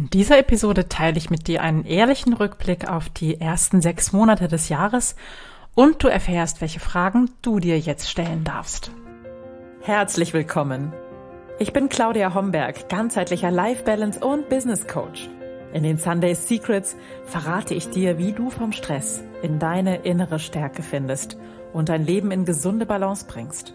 In dieser Episode teile ich mit dir einen ehrlichen Rückblick auf die ersten sechs Monate des Jahres und du erfährst, welche Fragen du dir jetzt stellen darfst. Herzlich willkommen. Ich bin Claudia Homberg, ganzheitlicher Life Balance und Business Coach. In den Sunday Secrets verrate ich dir, wie du vom Stress in deine innere Stärke findest und dein Leben in gesunde Balance bringst.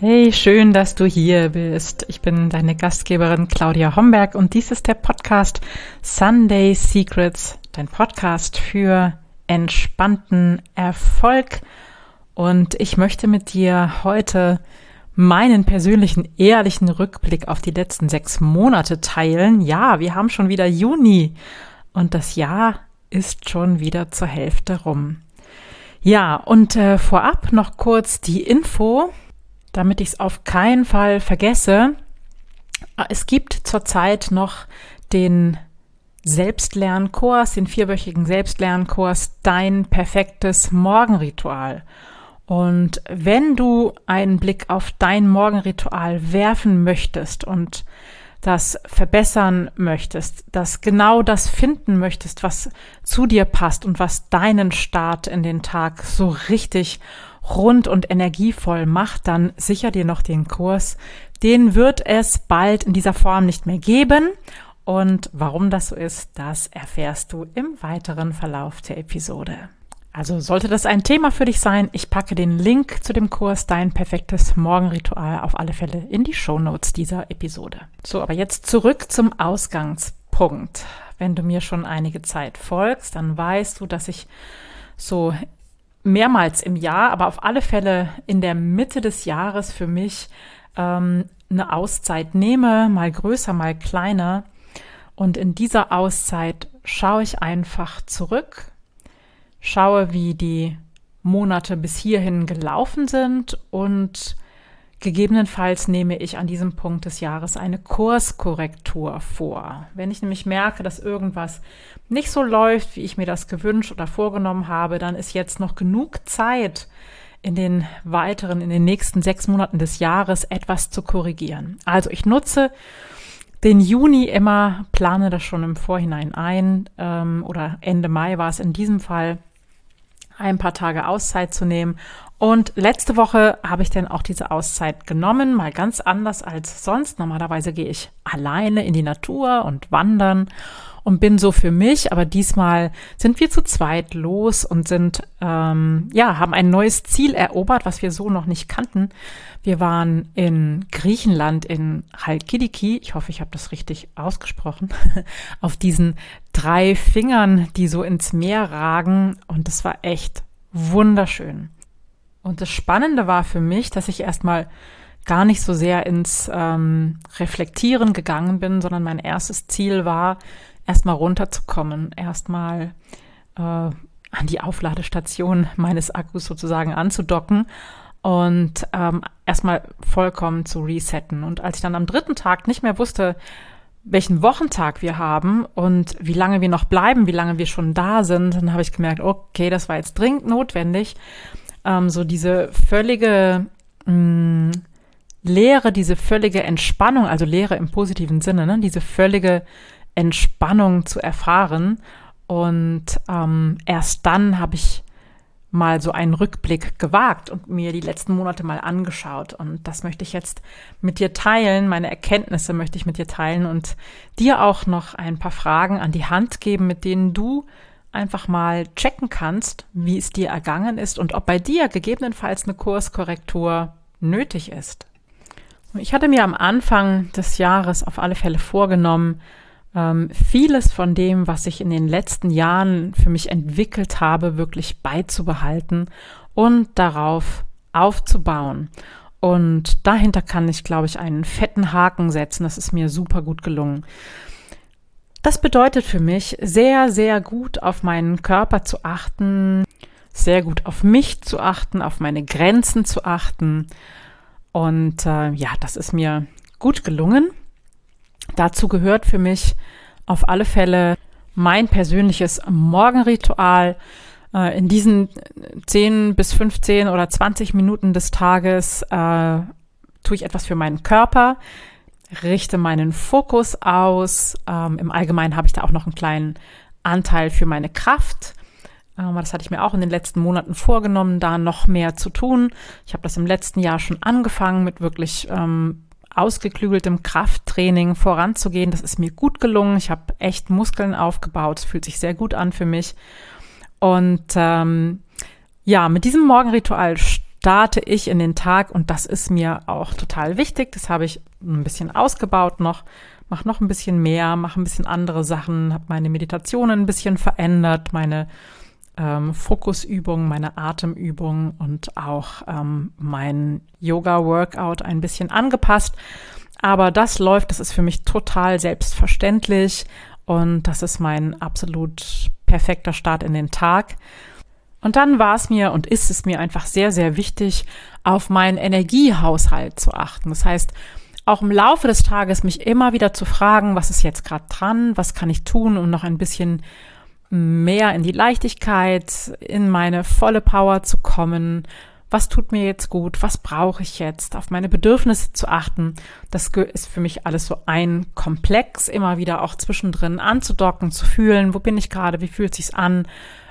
Hey, schön, dass du hier bist. Ich bin deine Gastgeberin Claudia Homberg und dies ist der Podcast Sunday Secrets, dein Podcast für entspannten Erfolg. Und ich möchte mit dir heute meinen persönlichen ehrlichen Rückblick auf die letzten sechs Monate teilen. Ja, wir haben schon wieder Juni und das Jahr ist schon wieder zur Hälfte rum. Ja, und äh, vorab noch kurz die Info damit ich es auf keinen Fall vergesse, es gibt zurzeit noch den Selbstlernkurs, den vierwöchigen Selbstlernkurs, dein perfektes Morgenritual. Und wenn du einen Blick auf dein Morgenritual werfen möchtest und das verbessern möchtest, das genau das finden möchtest, was zu dir passt und was deinen Start in den Tag so richtig rund und energievoll macht, dann sicher dir noch den Kurs. Den wird es bald in dieser Form nicht mehr geben. Und warum das so ist, das erfährst du im weiteren Verlauf der Episode. Also sollte das ein Thema für dich sein, ich packe den Link zu dem Kurs Dein perfektes Morgenritual auf alle Fälle in die Show Notes dieser Episode. So, aber jetzt zurück zum Ausgangspunkt. Wenn du mir schon einige Zeit folgst, dann weißt du, dass ich so mehrmals im Jahr, aber auf alle Fälle in der Mitte des Jahres für mich ähm, eine Auszeit nehme, mal größer, mal kleiner. Und in dieser Auszeit schaue ich einfach zurück, schaue, wie die Monate bis hierhin gelaufen sind und Gegebenenfalls nehme ich an diesem Punkt des Jahres eine Kurskorrektur vor. Wenn ich nämlich merke, dass irgendwas nicht so läuft, wie ich mir das gewünscht oder vorgenommen habe, dann ist jetzt noch genug Zeit, in den weiteren, in den nächsten sechs Monaten des Jahres etwas zu korrigieren. Also ich nutze den Juni immer, plane das schon im Vorhinein ein ähm, oder Ende Mai war es in diesem Fall, ein paar Tage Auszeit zu nehmen und letzte Woche habe ich dann auch diese Auszeit genommen, mal ganz anders als sonst. Normalerweise gehe ich alleine in die Natur und wandern und bin so für mich, aber diesmal sind wir zu zweit los und sind, ähm, ja, haben ein neues Ziel erobert, was wir so noch nicht kannten. Wir waren in Griechenland in Halkidiki, ich hoffe, ich habe das richtig ausgesprochen, auf diesen drei Fingern, die so ins Meer ragen und das war echt wunderschön. Und das Spannende war für mich, dass ich erstmal gar nicht so sehr ins ähm, Reflektieren gegangen bin, sondern mein erstes Ziel war, erstmal runterzukommen, erstmal äh, an die Aufladestation meines Akkus sozusagen anzudocken und ähm, erstmal vollkommen zu resetten. Und als ich dann am dritten Tag nicht mehr wusste, welchen Wochentag wir haben und wie lange wir noch bleiben, wie lange wir schon da sind, dann habe ich gemerkt, okay, das war jetzt dringend notwendig, ähm, so diese völlige mh, mm, Leere, diese völlige Entspannung, also Leere im positiven Sinne, ne? diese völlige Entspannung zu erfahren. Und ähm, erst dann habe ich mal so einen Rückblick gewagt und mir die letzten Monate mal angeschaut. Und das möchte ich jetzt mit dir teilen. Meine Erkenntnisse möchte ich mit dir teilen und dir auch noch ein paar Fragen an die Hand geben, mit denen du einfach mal checken kannst, wie es dir ergangen ist und ob bei dir gegebenenfalls eine Kurskorrektur nötig ist. Ich hatte mir am Anfang des Jahres auf alle Fälle vorgenommen, ähm, vieles von dem, was ich in den letzten Jahren für mich entwickelt habe, wirklich beizubehalten und darauf aufzubauen. Und dahinter kann ich, glaube ich, einen fetten Haken setzen. Das ist mir super gut gelungen. Das bedeutet für mich, sehr, sehr gut auf meinen Körper zu achten, sehr gut auf mich zu achten, auf meine Grenzen zu achten. Und äh, ja, das ist mir gut gelungen. Dazu gehört für mich auf alle Fälle mein persönliches Morgenritual. Äh, in diesen 10 bis 15 oder 20 Minuten des Tages äh, tue ich etwas für meinen Körper, richte meinen Fokus aus. Ähm, Im Allgemeinen habe ich da auch noch einen kleinen Anteil für meine Kraft. Ähm, das hatte ich mir auch in den letzten Monaten vorgenommen, da noch mehr zu tun. Ich habe das im letzten Jahr schon angefangen mit wirklich ähm, ausgeklügeltem Krafttraining voranzugehen. Das ist mir gut gelungen. Ich habe echt Muskeln aufgebaut. Es fühlt sich sehr gut an für mich. Und ähm, ja, mit diesem Morgenritual starte ich in den Tag und das ist mir auch total wichtig. Das habe ich ein bisschen ausgebaut noch, mache noch ein bisschen mehr, mache ein bisschen andere Sachen, habe meine Meditationen ein bisschen verändert, meine ähm, Fokusübungen, meine Atemübungen und auch ähm, mein Yoga-Workout ein bisschen angepasst. Aber das läuft, das ist für mich total selbstverständlich und das ist mein absolut perfekter Start in den Tag. Und dann war es mir und ist es mir einfach sehr, sehr wichtig, auf meinen Energiehaushalt zu achten. Das heißt, auch im Laufe des Tages mich immer wieder zu fragen, was ist jetzt gerade dran, was kann ich tun, um noch ein bisschen mehr in die Leichtigkeit, in meine volle Power zu kommen. Was tut mir jetzt gut? Was brauche ich jetzt? Auf meine Bedürfnisse zu achten. Das ist für mich alles so ein Komplex, immer wieder auch zwischendrin anzudocken, zu fühlen, wo bin ich gerade, wie fühlt sich's an?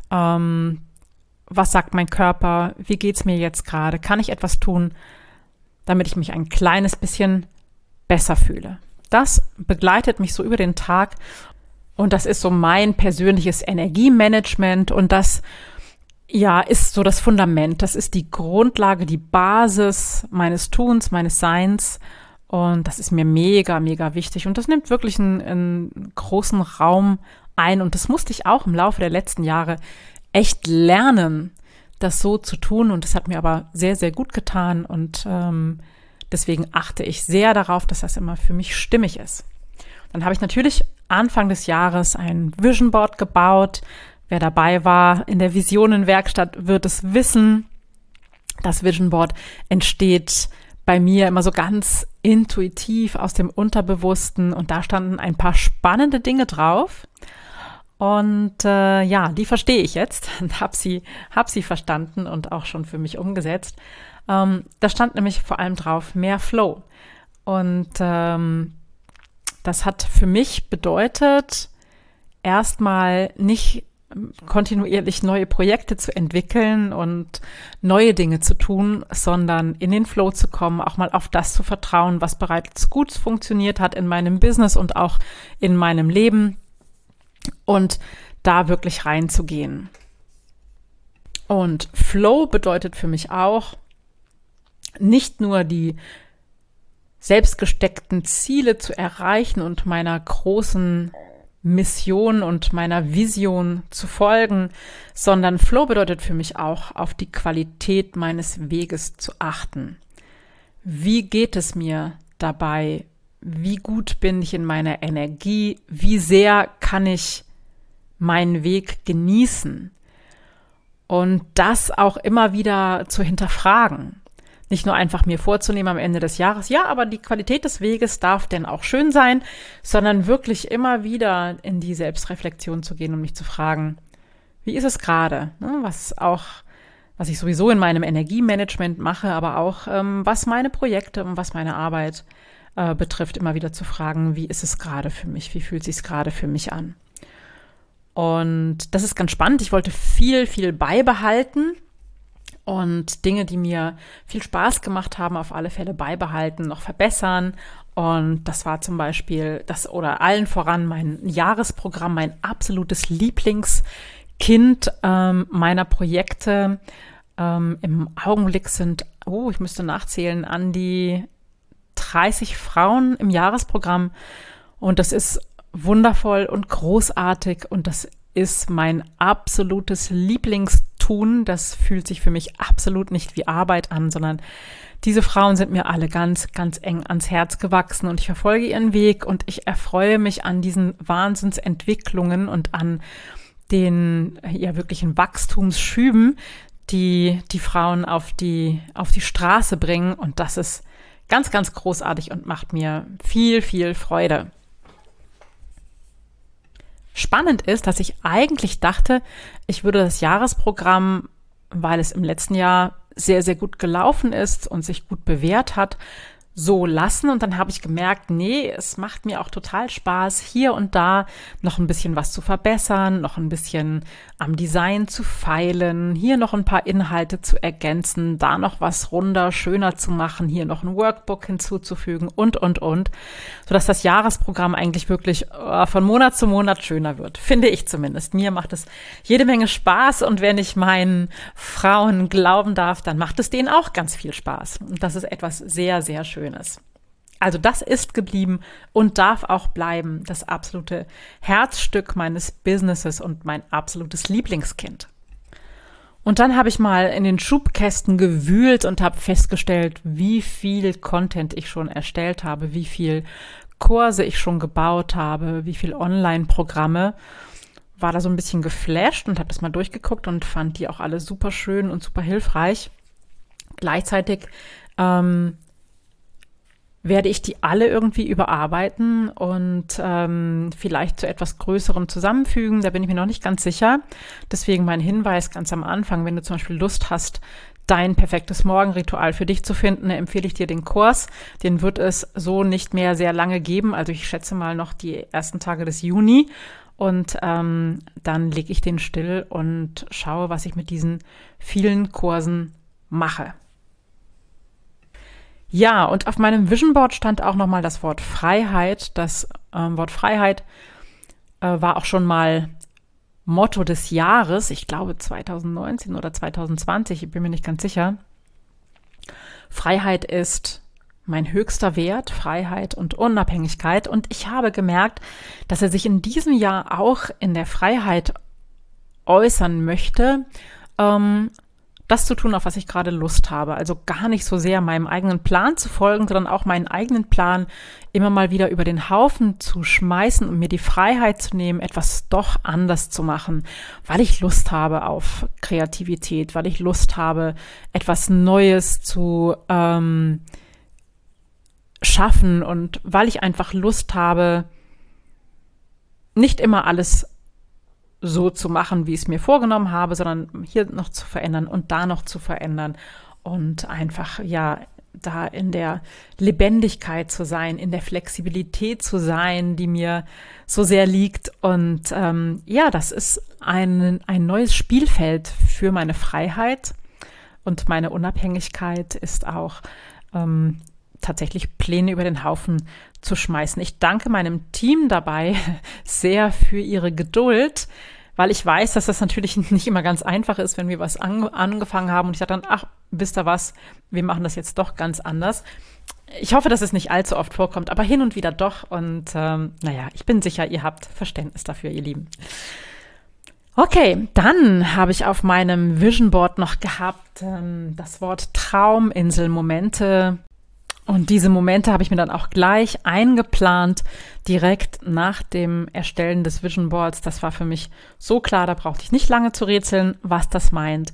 Ähm, was sagt mein Körper? Wie geht's mir jetzt gerade? Kann ich etwas tun, damit ich mich ein kleines bisschen besser fühle? Das begleitet mich so über den Tag und das ist so mein persönliches Energiemanagement und das ja, ist so das Fundament. Das ist die Grundlage, die Basis meines Tuns, meines Seins. Und das ist mir mega, mega wichtig. Und das nimmt wirklich einen, einen großen Raum ein. Und das musste ich auch im Laufe der letzten Jahre echt lernen, das so zu tun. Und das hat mir aber sehr, sehr gut getan. Und ähm, deswegen achte ich sehr darauf, dass das immer für mich stimmig ist. Dann habe ich natürlich Anfang des Jahres ein Vision Board gebaut. Wer dabei war in der Visionenwerkstatt wird es wissen. Das Vision Board entsteht bei mir immer so ganz intuitiv aus dem Unterbewussten und da standen ein paar spannende Dinge drauf. Und äh, ja, die verstehe ich jetzt und habe sie, hab sie verstanden und auch schon für mich umgesetzt. Ähm, da stand nämlich vor allem drauf mehr Flow. Und ähm, das hat für mich bedeutet, erstmal nicht kontinuierlich neue Projekte zu entwickeln und neue Dinge zu tun, sondern in den Flow zu kommen, auch mal auf das zu vertrauen, was bereits gut funktioniert hat in meinem Business und auch in meinem Leben und da wirklich reinzugehen. Und Flow bedeutet für mich auch nicht nur die selbstgesteckten Ziele zu erreichen und meiner großen Mission und meiner Vision zu folgen, sondern Flow bedeutet für mich auch, auf die Qualität meines Weges zu achten. Wie geht es mir dabei? Wie gut bin ich in meiner Energie? Wie sehr kann ich meinen Weg genießen? Und das auch immer wieder zu hinterfragen nicht nur einfach mir vorzunehmen am Ende des Jahres, ja, aber die Qualität des Weges darf denn auch schön sein, sondern wirklich immer wieder in die Selbstreflexion zu gehen und mich zu fragen, wie ist es gerade? Ne, was auch, was ich sowieso in meinem Energiemanagement mache, aber auch ähm, was meine Projekte und was meine Arbeit äh, betrifft, immer wieder zu fragen, wie ist es gerade für mich? Wie fühlt sich gerade für mich an? Und das ist ganz spannend. Ich wollte viel, viel beibehalten und Dinge, die mir viel Spaß gemacht haben, auf alle Fälle beibehalten, noch verbessern. Und das war zum Beispiel das oder allen voran mein Jahresprogramm, mein absolutes Lieblingskind ähm, meiner Projekte. Ähm, Im Augenblick sind, oh, ich müsste nachzählen, an die 30 Frauen im Jahresprogramm. Und das ist wundervoll und großartig und das ist mein absolutes Lieblingstun. Das fühlt sich für mich absolut nicht wie Arbeit an, sondern diese Frauen sind mir alle ganz, ganz eng ans Herz gewachsen und ich verfolge ihren Weg und ich erfreue mich an diesen Wahnsinnsentwicklungen und an den ja wirklichen Wachstumsschüben, die die Frauen auf die, auf die Straße bringen. Und das ist ganz, ganz großartig und macht mir viel, viel Freude. Spannend ist, dass ich eigentlich dachte, ich würde das Jahresprogramm, weil es im letzten Jahr sehr, sehr gut gelaufen ist und sich gut bewährt hat, so lassen. Und dann habe ich gemerkt, nee, es macht mir auch total Spaß, hier und da noch ein bisschen was zu verbessern, noch ein bisschen am Design zu feilen, hier noch ein paar Inhalte zu ergänzen, da noch was runder, schöner zu machen, hier noch ein Workbook hinzuzufügen und, und, und, sodass das Jahresprogramm eigentlich wirklich äh, von Monat zu Monat schöner wird, finde ich zumindest. Mir macht es jede Menge Spaß und wenn ich meinen Frauen glauben darf, dann macht es denen auch ganz viel Spaß. Und das ist etwas sehr, sehr schön. Schönes. Also das ist geblieben und darf auch bleiben, das absolute Herzstück meines Businesses und mein absolutes Lieblingskind. Und dann habe ich mal in den Schubkästen gewühlt und habe festgestellt, wie viel Content ich schon erstellt habe, wie viel Kurse ich schon gebaut habe, wie viel Online-Programme. War da so ein bisschen geflasht und habe das mal durchgeguckt und fand die auch alle super schön und super hilfreich. Gleichzeitig ähm, werde ich die alle irgendwie überarbeiten und ähm, vielleicht zu etwas Größerem zusammenfügen. Da bin ich mir noch nicht ganz sicher. Deswegen mein Hinweis ganz am Anfang, wenn du zum Beispiel Lust hast, dein perfektes Morgenritual für dich zu finden, empfehle ich dir den Kurs. Den wird es so nicht mehr sehr lange geben. Also ich schätze mal noch die ersten Tage des Juni. Und ähm, dann lege ich den still und schaue, was ich mit diesen vielen Kursen mache. Ja, und auf meinem Vision Board stand auch nochmal das Wort Freiheit. Das ähm, Wort Freiheit äh, war auch schon mal Motto des Jahres. Ich glaube 2019 oder 2020, ich bin mir nicht ganz sicher. Freiheit ist mein höchster Wert, Freiheit und Unabhängigkeit. Und ich habe gemerkt, dass er sich in diesem Jahr auch in der Freiheit äußern möchte. Ähm, das zu tun, auf was ich gerade Lust habe. Also gar nicht so sehr meinem eigenen Plan zu folgen, sondern auch meinen eigenen Plan immer mal wieder über den Haufen zu schmeißen und mir die Freiheit zu nehmen, etwas doch anders zu machen, weil ich Lust habe auf Kreativität, weil ich Lust habe, etwas Neues zu ähm, schaffen und weil ich einfach Lust habe, nicht immer alles so zu machen, wie ich es mir vorgenommen habe, sondern hier noch zu verändern und da noch zu verändern und einfach, ja, da in der Lebendigkeit zu sein, in der Flexibilität zu sein, die mir so sehr liegt. Und ähm, ja, das ist ein, ein neues Spielfeld für meine Freiheit und meine Unabhängigkeit ist auch ähm, tatsächlich Pläne über den Haufen zu schmeißen. Ich danke meinem Team dabei sehr für ihre Geduld, weil ich weiß, dass das natürlich nicht immer ganz einfach ist, wenn wir was an, angefangen haben und ich sage dann, ach, wisst ihr was, wir machen das jetzt doch ganz anders. Ich hoffe, dass es nicht allzu oft vorkommt, aber hin und wieder doch. Und ähm, naja, ich bin sicher, ihr habt Verständnis dafür, ihr Lieben. Okay, dann habe ich auf meinem Vision Board noch gehabt ähm, das Wort Trauminselmomente und diese Momente habe ich mir dann auch gleich eingeplant, direkt nach dem Erstellen des Vision Boards. Das war für mich so klar, da brauchte ich nicht lange zu rätseln, was das meint.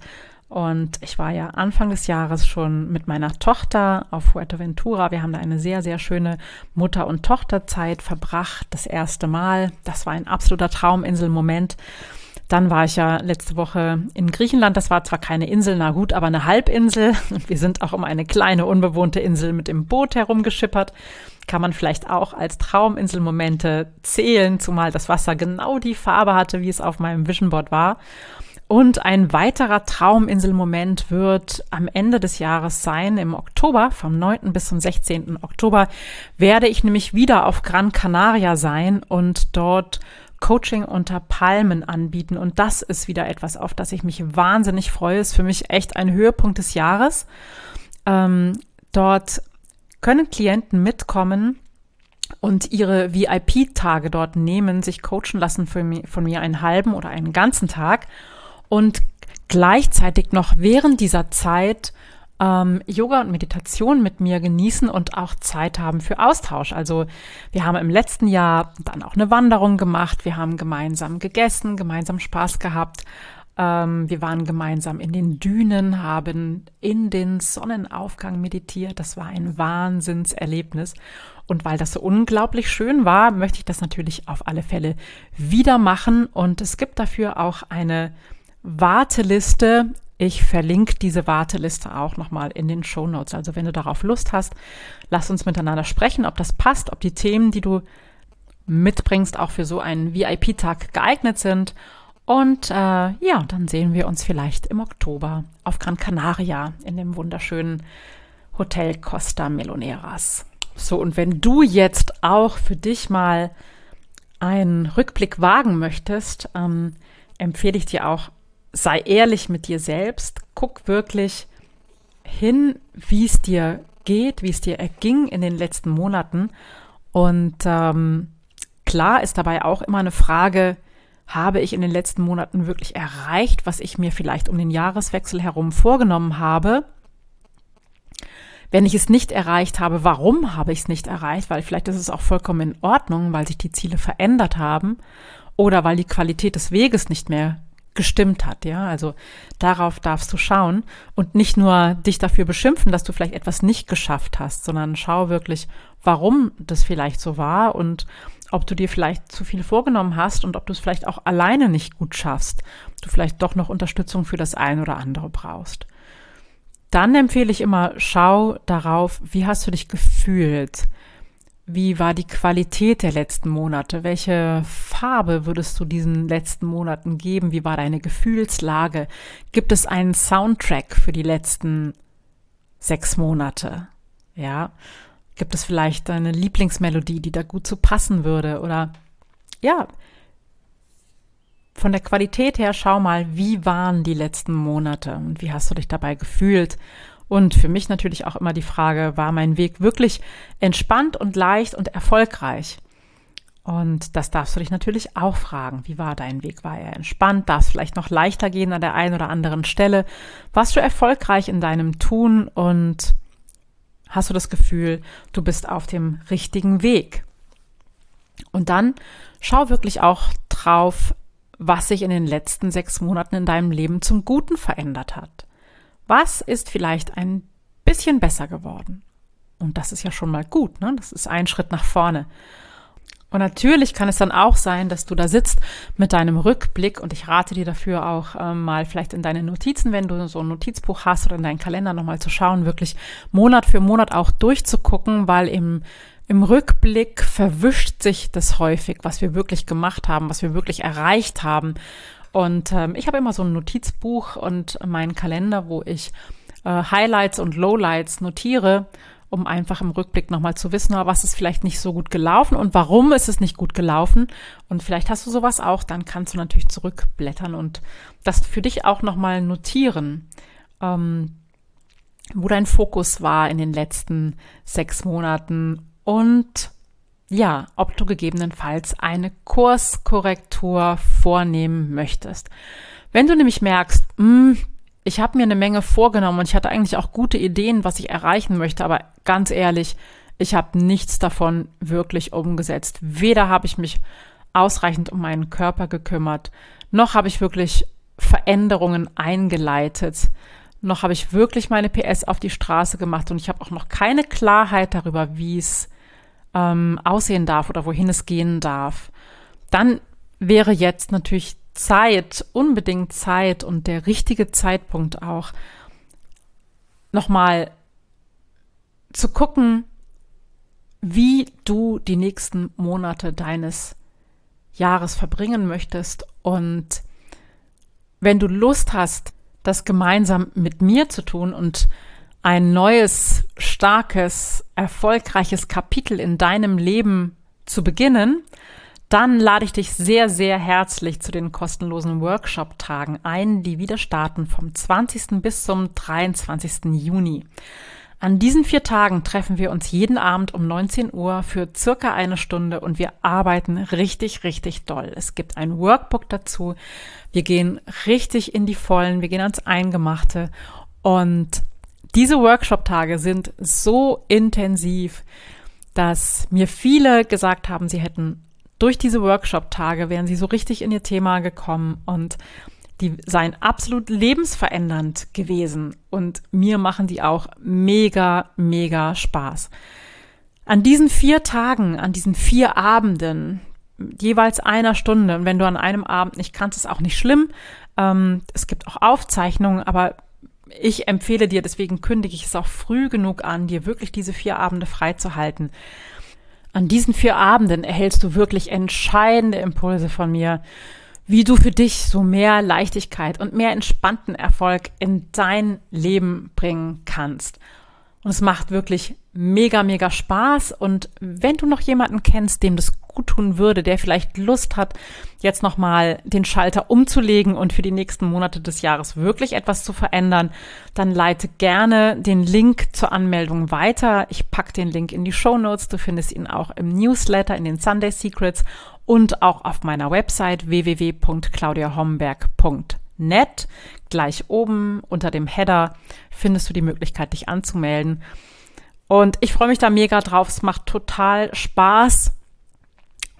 Und ich war ja Anfang des Jahres schon mit meiner Tochter auf Fuerteventura. Wir haben da eine sehr, sehr schöne Mutter- und Tochterzeit verbracht. Das erste Mal. Das war ein absoluter Trauminselmoment. Dann war ich ja letzte Woche in Griechenland. Das war zwar keine Insel, na gut, aber eine Halbinsel. Wir sind auch um eine kleine unbewohnte Insel mit dem Boot herumgeschippert. Kann man vielleicht auch als Trauminselmomente zählen, zumal das Wasser genau die Farbe hatte, wie es auf meinem Vision Board war. Und ein weiterer Trauminselmoment wird am Ende des Jahres sein, im Oktober, vom 9. bis zum 16. Oktober, werde ich nämlich wieder auf Gran Canaria sein und dort Coaching unter Palmen anbieten. Und das ist wieder etwas, auf das ich mich wahnsinnig freue. Ist für mich echt ein Höhepunkt des Jahres. Ähm, dort können Klienten mitkommen und ihre VIP-Tage dort nehmen, sich coachen lassen von von mir einen halben oder einen ganzen Tag und gleichzeitig noch während dieser Zeit ähm, Yoga und Meditation mit mir genießen und auch Zeit haben für Austausch. Also wir haben im letzten Jahr dann auch eine Wanderung gemacht, wir haben gemeinsam gegessen, gemeinsam Spaß gehabt Ähm, wir waren gemeinsam in den Dünen, haben in den Sonnenaufgang meditiert. Das war ein Wahnsinnserlebnis. Und weil das so unglaublich schön war, möchte ich das natürlich auf alle Fälle wieder machen. Und es gibt dafür auch eine Warteliste. Ich verlinke diese Warteliste auch nochmal in den Show Notes. Also wenn du darauf Lust hast, lass uns miteinander sprechen, ob das passt, ob die Themen, die du mitbringst, auch für so einen VIP-Tag geeignet sind. Und äh, ja, dann sehen wir uns vielleicht im Oktober auf Gran Canaria in dem wunderschönen Hotel Costa Meloneras. So, und wenn du jetzt auch für dich mal einen Rückblick wagen möchtest, ähm, empfehle ich dir auch, sei ehrlich mit dir selbst, guck wirklich hin, wie es dir geht, wie es dir erging in den letzten Monaten. Und ähm, klar ist dabei auch immer eine Frage, habe ich in den letzten Monaten wirklich erreicht, was ich mir vielleicht um den Jahreswechsel herum vorgenommen habe? Wenn ich es nicht erreicht habe, warum habe ich es nicht erreicht? Weil vielleicht ist es auch vollkommen in Ordnung, weil sich die Ziele verändert haben oder weil die Qualität des Weges nicht mehr gestimmt hat, ja. Also darauf darfst du schauen und nicht nur dich dafür beschimpfen, dass du vielleicht etwas nicht geschafft hast, sondern schau wirklich, warum das vielleicht so war und ob du dir vielleicht zu viel vorgenommen hast und ob du es vielleicht auch alleine nicht gut schaffst, du vielleicht doch noch Unterstützung für das eine oder andere brauchst. Dann empfehle ich immer, schau darauf, wie hast du dich gefühlt? Wie war die Qualität der letzten Monate? Welche Farbe würdest du diesen letzten Monaten geben? Wie war deine Gefühlslage? Gibt es einen Soundtrack für die letzten sechs Monate? Ja. Gibt es vielleicht eine Lieblingsmelodie, die da gut zu passen würde? Oder ja, von der Qualität her, schau mal, wie waren die letzten Monate und wie hast du dich dabei gefühlt? Und für mich natürlich auch immer die Frage, war mein Weg wirklich entspannt und leicht und erfolgreich? Und das darfst du dich natürlich auch fragen. Wie war dein Weg? War er entspannt? Darf es vielleicht noch leichter gehen an der einen oder anderen Stelle? Warst du erfolgreich in deinem Tun und hast du das Gefühl, du bist auf dem richtigen Weg? Und dann schau wirklich auch drauf, was sich in den letzten sechs Monaten in deinem Leben zum Guten verändert hat. Was ist vielleicht ein bisschen besser geworden? Und das ist ja schon mal gut, ne? Das ist ein Schritt nach vorne. Und natürlich kann es dann auch sein, dass du da sitzt mit deinem Rückblick und ich rate dir dafür auch ähm, mal vielleicht in deine Notizen, wenn du so ein Notizbuch hast oder in deinen Kalender nochmal zu schauen, wirklich Monat für Monat auch durchzugucken, weil im im Rückblick verwischt sich das häufig, was wir wirklich gemacht haben, was wir wirklich erreicht haben. Und ähm, ich habe immer so ein Notizbuch und meinen Kalender, wo ich äh, Highlights und Lowlights notiere, um einfach im Rückblick nochmal zu wissen, was ist vielleicht nicht so gut gelaufen und warum ist es nicht gut gelaufen. Und vielleicht hast du sowas auch, dann kannst du natürlich zurückblättern und das für dich auch nochmal notieren. Ähm, wo dein Fokus war in den letzten sechs Monaten und ja, ob du gegebenenfalls eine Kurskorrektur vornehmen möchtest. Wenn du nämlich merkst, mh, hm, ich habe mir eine Menge vorgenommen und ich hatte eigentlich auch gute Ideen, was ich erreichen möchte, aber ganz ehrlich, ich habe nichts davon wirklich umgesetzt. Weder habe ich mich ausreichend um meinen Körper gekümmert, noch habe ich wirklich Veränderungen eingeleitet, noch habe ich wirklich meine PS auf die Straße gemacht und ich habe auch noch keine Klarheit darüber, wie es ähm, aussehen darf oder wohin es gehen darf, dann wäre jetzt natürlich Zeit, unbedingt Zeit und der richtige Zeitpunkt auch, nochmal zu gucken, wie du die nächsten Monate deines Jahres verbringen möchtest. Und wenn du Lust hast, das gemeinsam mit mir zu tun und ein neues, starkes, erfolgreiches Kapitel in deinem Leben zu beginnen, dann lade ich dich sehr, sehr herzlich zu den kostenlosen Workshop-Tagen ein, die wieder starten vom 20. bis zum 23. Juni. An diesen vier Tagen treffen wir uns jeden Abend um 19 Uhr für circa eine Stunde und wir arbeiten richtig, richtig doll. Es gibt ein Workbook dazu. Wir gehen richtig in die Vollen, wir gehen ans Eingemachte und diese Workshop-Tage sind so intensiv, dass mir viele gesagt haben, sie hätten durch diese Workshop-Tage wären sie so richtig in ihr Thema gekommen und die seien absolut lebensverändernd gewesen und mir machen die auch mega, mega Spaß. An diesen vier Tagen, an diesen vier Abenden, jeweils einer Stunde, und wenn du an einem Abend nicht kannst, ist auch nicht schlimm. Ähm, es gibt auch Aufzeichnungen, aber ich empfehle dir, deswegen kündige ich es auch früh genug an, dir wirklich diese vier Abende freizuhalten. An diesen vier Abenden erhältst du wirklich entscheidende Impulse von mir, wie du für dich so mehr Leichtigkeit und mehr entspannten Erfolg in dein Leben bringen kannst. Und es macht wirklich mega, mega Spaß. Und wenn du noch jemanden kennst, dem das gut tun würde, der vielleicht Lust hat, jetzt nochmal den Schalter umzulegen und für die nächsten Monate des Jahres wirklich etwas zu verändern, dann leite gerne den Link zur Anmeldung weiter. Ich packe den Link in die Show Notes. Du findest ihn auch im Newsletter, in den Sunday Secrets und auch auf meiner Website www.claudiahomberg.de net. Gleich oben unter dem Header findest du die Möglichkeit, dich anzumelden. Und ich freue mich da mega drauf. Es macht total Spaß,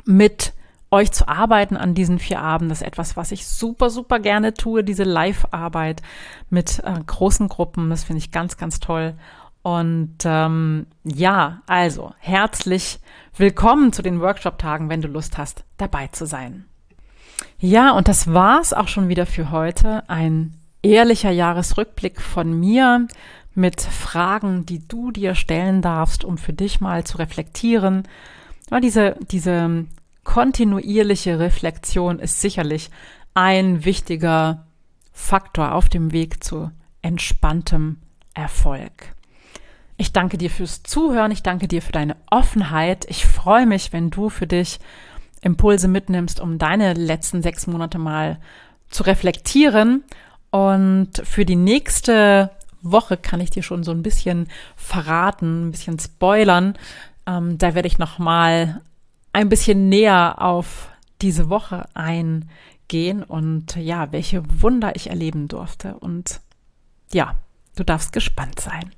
mit euch zu arbeiten an diesen vier Abenden. Das ist etwas, was ich super, super gerne tue, diese Live-Arbeit mit äh, großen Gruppen. Das finde ich ganz, ganz toll. Und ähm, ja, also herzlich willkommen zu den Workshop-Tagen, wenn du Lust hast, dabei zu sein. Ja, und das war's auch schon wieder für heute. Ein ehrlicher Jahresrückblick von mir mit Fragen, die du dir stellen darfst, um für dich mal zu reflektieren. Ja, diese, diese kontinuierliche Reflexion ist sicherlich ein wichtiger Faktor auf dem Weg zu entspanntem Erfolg. Ich danke dir fürs Zuhören, ich danke dir für deine Offenheit. Ich freue mich, wenn du für dich Impulse mitnimmst, um deine letzten sechs Monate mal zu reflektieren. Und für die nächste Woche kann ich dir schon so ein bisschen verraten, ein bisschen spoilern. Ähm, da werde ich noch mal ein bisschen näher auf diese Woche eingehen und ja, welche Wunder ich erleben durfte. Und ja, du darfst gespannt sein.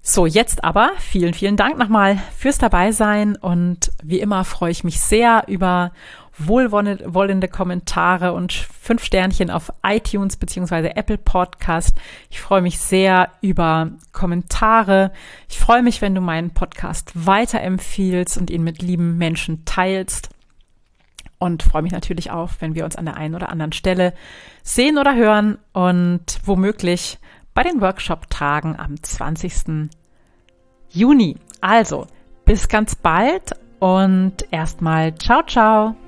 So, jetzt aber vielen, vielen Dank nochmal fürs Dabeisein und wie immer freue ich mich sehr über wohlwollende Kommentare und fünf Sternchen auf iTunes beziehungsweise Apple Podcast. Ich freue mich sehr über Kommentare. Ich freue mich, wenn du meinen Podcast weiterempfiehlst und ihn mit lieben Menschen teilst. Und freue mich natürlich auch, wenn wir uns an der einen oder anderen Stelle sehen oder hören und womöglich bei den Workshop-Tagen am 20. Juni. Also, bis ganz bald und erstmal ciao, ciao.